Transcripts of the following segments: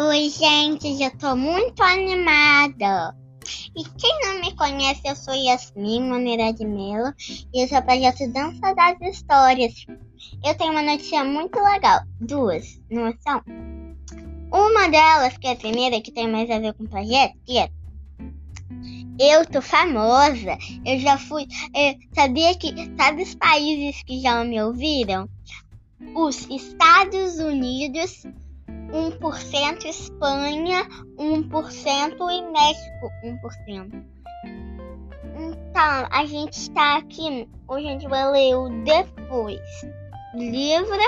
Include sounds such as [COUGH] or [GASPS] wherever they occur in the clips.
Oi, gente, eu tô muito animada. E quem não me conhece, eu sou Yasmin Maneira de Melo e esse é o projeto Dança das Histórias. Eu tenho uma notícia muito legal, duas, não são? Uma delas, que é a primeira, que tem mais a ver com o projeto, que é eu tô famosa. Eu já fui. Eu sabia que. Sabe os países que já me ouviram? Os Estados Unidos, 1% Espanha, 1% e México, 1%. Então, a gente está aqui. Hoje a gente vai ler o depois. Livro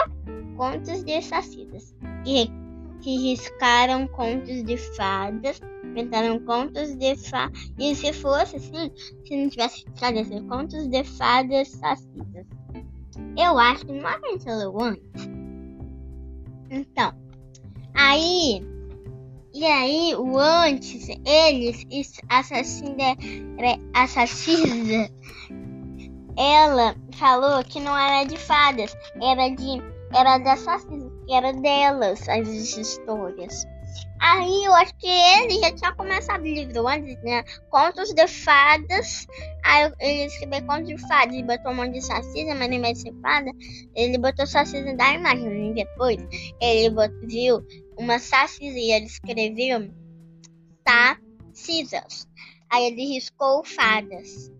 Contos de Sacidas. Que, que riscaram contos de fadas inventaram contos de fadas. E se fosse assim, se não tivesse traduzido contos de fadas sacidas. Eu acho que não a gente leu antes. Então, aí. E aí, o antes, eles, assassina, assassina, ela falou que não era de fadas, era de, era das assassinas, era delas as histórias. Aí eu acho que ele já tinha começado o livro antes, né? Contos de fadas. Aí ele escreveu contos de fadas e botou um monte de sacismo, mas em vez de ser fada, ele botou sacismo da imagem. E depois ele botou, viu uma sacismo e ele escreveu sacisas. Aí ele riscou fadas.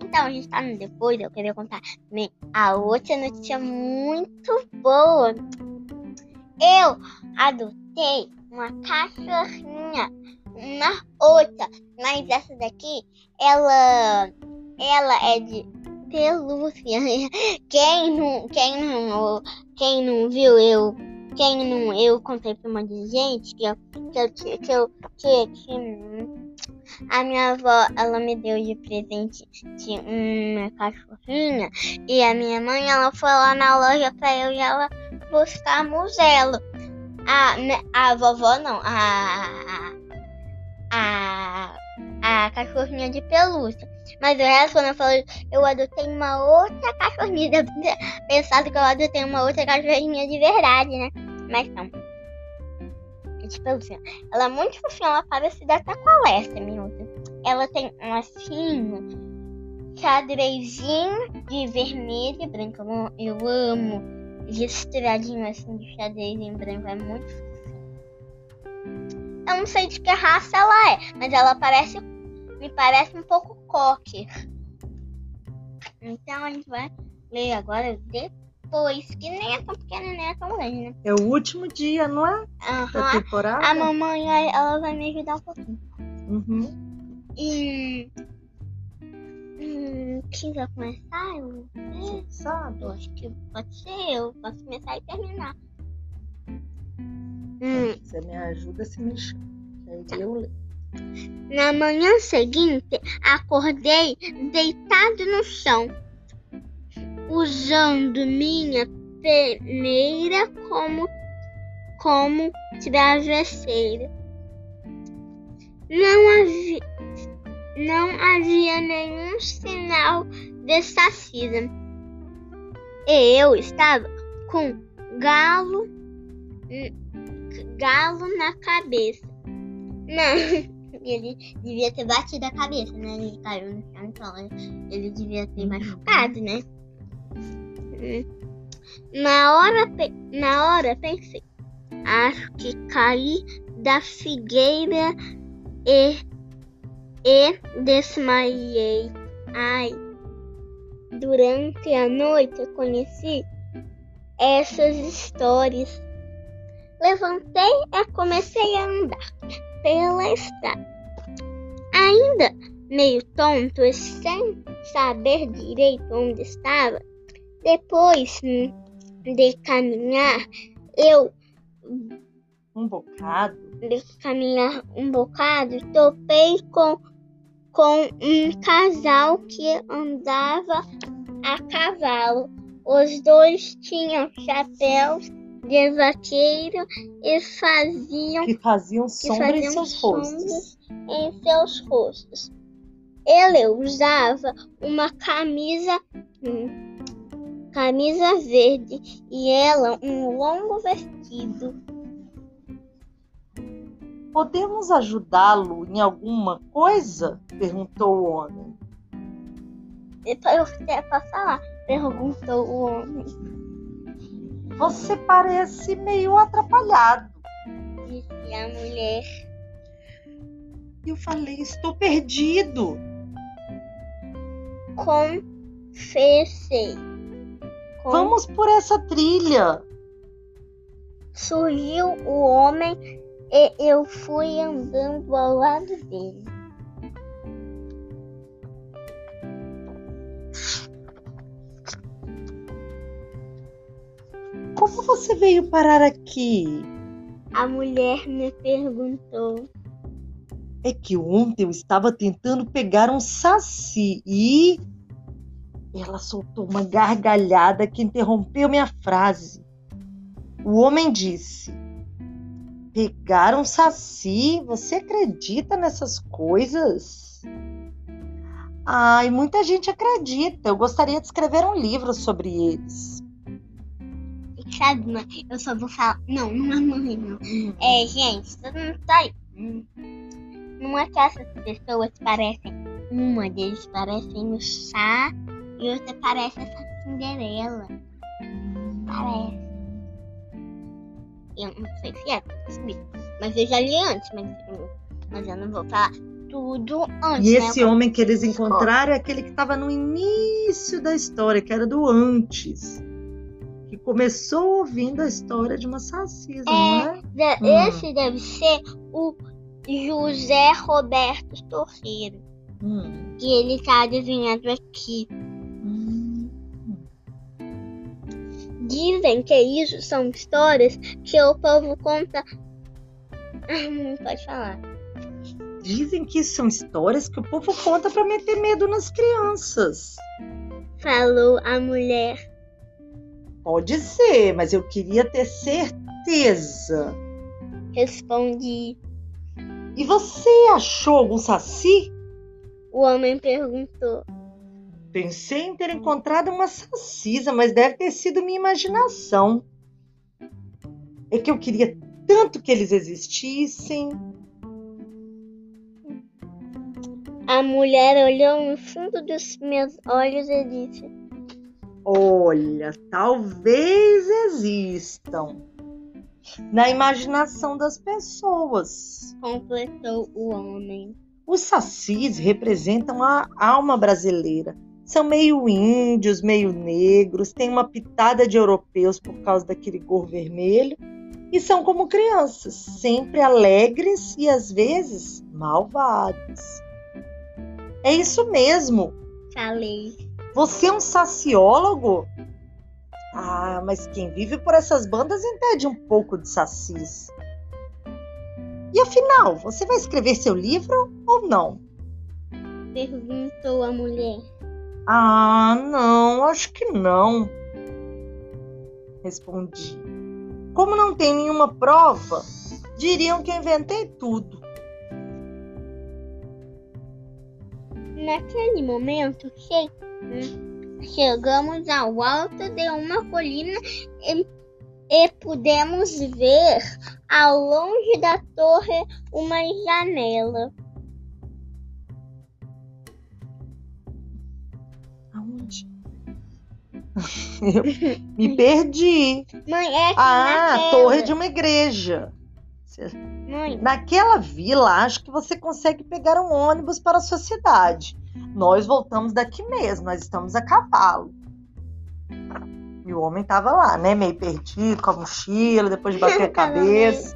Então, a gente tá no depois, eu queria contar a outra notícia muito boa eu adotei uma cachorrinha, uma outra, mas essa daqui, ela, ela é de pelúcia. [LAUGHS] Quem não, quem não, quem não viu eu, quem não, eu contei pra uma de gente que eu, que eu, que que, que a minha avó, ela me deu de presente de uma cachorrinha e a minha mãe, ela foi lá na loja pra eu e ela buscarmos ela. A, a vovó não, a, a, a cachorrinha de pelúcia. Mas o resto, quando eu falei, eu adotei uma outra cachorrinha. Pensado que eu adotei uma outra cachorrinha de verdade, né? Mas não. É de pelúcia. Ela é muito fofinha, ela parece até com a Lessa, minha outra. Ela tem um assim xadrezinho de vermelho e branco. Eu amo listradinho assim de xadrez em branco. É muito Eu não sei de que raça ela é, mas ela parece. Me parece um pouco coque. Então a gente vai ler agora depois, que nem é tão pequena nem é tão grande, né? É o último dia, não é? Uhum. Da temporada? A mamãe ela vai me ajudar um pouquinho. Uhum. E Hum, quem vai começar? Eu eu acho que pode ser eu. Posso começar e terminar. Hum, Você me ajuda se mexer. Aí eu leio. Na manhã seguinte, acordei deitado no chão, usando minha peneira como, como travesseiro. Não havia, não havia nenhum sinal de sacismo. E eu estava com galo, galo na cabeça. Não, [LAUGHS] ele devia ter batido a cabeça, né? Ele caiu no chão, então ele devia ter machucado, né? Na hora, na hora pensei, acho que caí da figueira e e desmaiei. Ai, durante a noite eu conheci essas histórias. Levantei e comecei a andar pela estrada. Ainda meio tonto e sem saber direito onde estava, depois de caminhar, eu um bocado. Caminhar um bocado, topei com, com um casal que andava a cavalo. Os dois tinham chapéus de vaqueiro e faziam que faziam sombra faziam em seus rostos. Em seus rostos. Ele usava uma camisa hum, camisa verde e ela um longo vestido podemos ajudá-lo em alguma coisa? perguntou o homem. Depois você pode falar, perguntou o homem. Você parece meio atrapalhado, disse a mulher. Eu falei, estou perdido. Confessei. Com- Vamos por essa trilha. Surgiu o homem e eu fui andando ao lado dele. Como você veio parar aqui? A mulher me perguntou. É que ontem eu estava tentando pegar um saci e. Ela soltou uma gargalhada que interrompeu minha frase. O homem disse: Pegar um saci? Você acredita nessas coisas? Ai, muita gente acredita. Eu gostaria de escrever um livro sobre eles. Sabe, mãe? Eu só vou falar. Não, não é mãe, não. É, gente, todo mundo tá aí. Não é que essas pessoas parecem. Uma deles parecem o chá e outra parece essa Cinderela. Parece. Eu não sei se é. Mas eu já li antes, mas, mas eu não vou falar tudo antes. E né? esse homem que eles encontraram é aquele que estava no início da história, que era do antes. Que começou ouvindo a história de uma sacisa, é? De- Hum. Esse deve ser o José Roberto Torreiro. Hum. Que ele tá desenhado aqui. Dizem que isso são histórias que o povo conta. Não pode falar. Dizem que são histórias que o povo conta para meter medo nas crianças. Falou a mulher. Pode ser, mas eu queria ter certeza. Respondi. E você achou algum saci? O homem perguntou. Pensei em ter encontrado uma sacisa, mas deve ter sido minha imaginação. É que eu queria tanto que eles existissem. A mulher olhou no fundo dos meus olhos e disse: Olha, talvez existam na imaginação das pessoas. completou o homem. Os sacis representam a alma brasileira. São meio índios, meio negros, têm uma pitada de europeus por causa daquele cor vermelho e são como crianças, sempre alegres e às vezes malvados. É isso mesmo. Falei. Você é um saciólogo? Ah, mas quem vive por essas bandas entende um pouco de sacis. E afinal, você vai escrever seu livro ou não? Perguntou a mulher. Ah, não, acho que não. Respondi. Como não tem nenhuma prova, diriam que inventei tudo. Naquele momento, che- chegamos ao alto de uma colina e, e pudemos ver ao longe da torre uma janela. Eu [LAUGHS] me perdi. Mãe, é Ah, torre de uma igreja. Mãe, Naquela vila, acho que você consegue pegar um ônibus para a sua cidade. Nós voltamos daqui mesmo, nós estamos a cavalo. E o homem estava lá, né? Meio perdido, com a mochila, depois de bater a [LAUGHS] cabeça.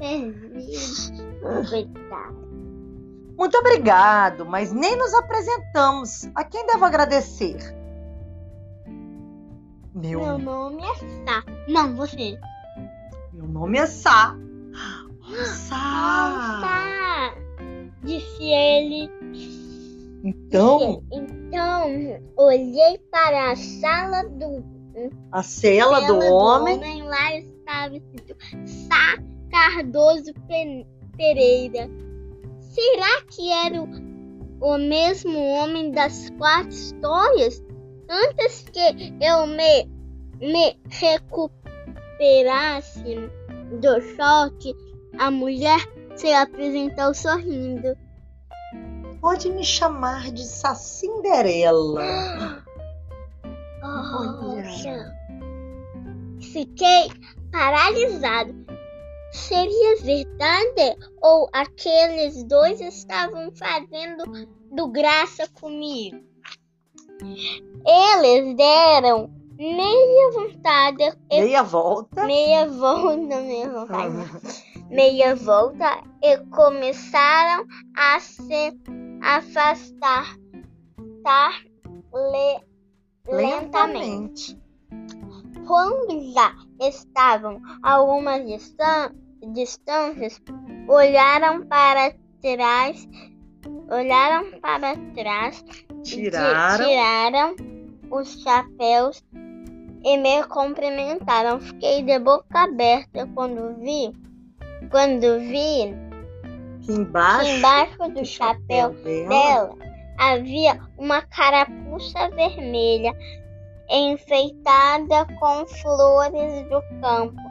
Muito obrigado, mas nem nos apresentamos. A quem devo agradecer? Meu, Meu nome é Sá. Não, você. meu nome é Sá. Sá. Sá! Disse ele. Então, Então, olhei para a sala do a cela do Tela homem. Lá estava escrito Sá Cardoso Pe- Pereira. Será que era o, o mesmo homem das quatro histórias? Antes que eu me, me recuperasse do choque, a mulher se apresentou sorrindo. Pode me chamar de Sacinderela. [GASPS] Olha. Fiquei paralisado. Seria verdade ou aqueles dois estavam fazendo do graça comigo? Eles deram meia vontade. Meia volta. Meia volta, meia vontade. meia volta e começaram a se afastar tá, le, lentamente. Quando já estavam a algumas distan distâncias, olharam para trás, olharam para trás, Tiraram. tiraram os chapéus e me cumprimentaram. Fiquei de boca aberta quando vi, quando vi que embaixo, que embaixo do chapéu, dela, dela havia uma carapuça vermelha enfeitada com flores do campo.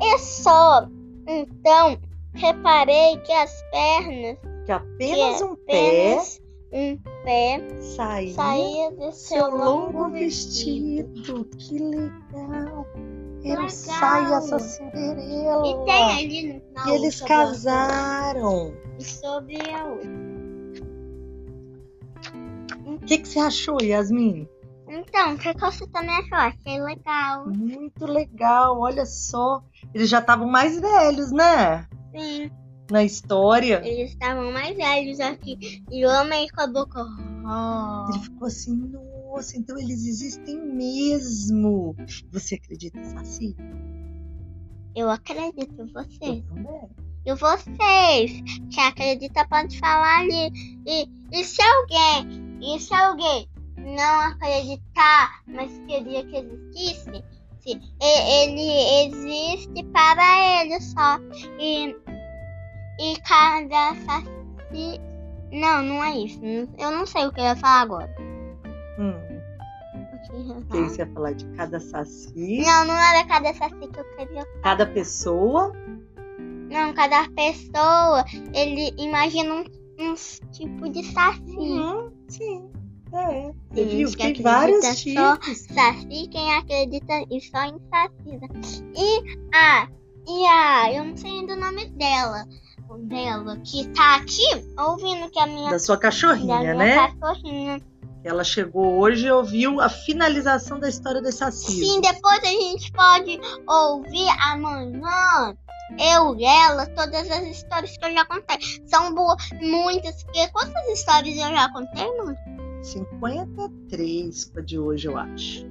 E só então reparei que as pernas, que apenas que um pé apenas um pé saía, saía de seu longo vestido. Que legal! Legal. saia essa Cinderela. E tem ali na E eles casaram. banca, sobre a outra. O que, que você achou, Yasmin? Então, o que que você também achou? Achei legal. Muito legal, olha só. Eles já estavam mais velhos, né? Sim, Na história. eles estavam mais velhos aqui. E o homem com a boca. Ele ficou assim, nossa, então eles existem mesmo. Você acredita, Saci? Eu acredito em vocês. Eu também. E vocês, que acredita, pode falar ali. E, e se alguém, e se alguém não acreditar, mas queria que existisse, se, ele existe para ele só. E, e cada saci. Não, não é isso. Eu não sei o que eu ia falar agora. Hum, O que falar? você ia falar de cada Saci? Não, não era cada saci que eu queria Cada pessoa? Não, cada pessoa, ele imagina um, um tipo de saci. Uhum, sim. É. Você viu? Tem vários tipos. Saci, quem acredita e só em saci. né? E a, e a, eu não sei ainda o nome dela, dela, que tá aqui ouvindo que a minha, Da sua da cachorrinha, minha né? cachorrinha. Ela chegou hoje e ouviu a finalização da história das Saci. Sim, depois a gente pode ouvir amanhã. Eu e ela, todas as histórias que eu já contei. São boas, muitas. Porque quantas histórias eu já contei, mano? 53 com a de hoje, eu acho.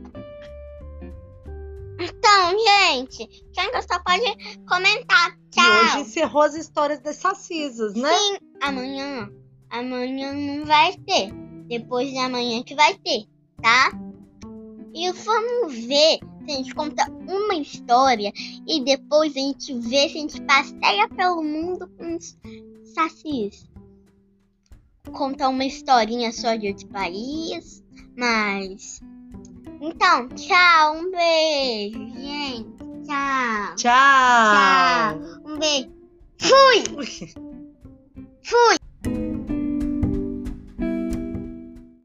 Então, gente, quem gostou pode comentar. E Tchau. hoje encerrou as histórias das Sacisas, né? Sim, amanhã. Amanhã não vai ter. Depois de amanhã que vai ter, tá? E vamos ver se a gente conta uma história e depois a gente vê se a gente passeia pelo mundo com os sacis. Contar uma historinha só de outro país, mas. Então, tchau, um beijo, gente. Tchau. Tchau! Tchau. Um beijo. Fui! [LAUGHS] Fui!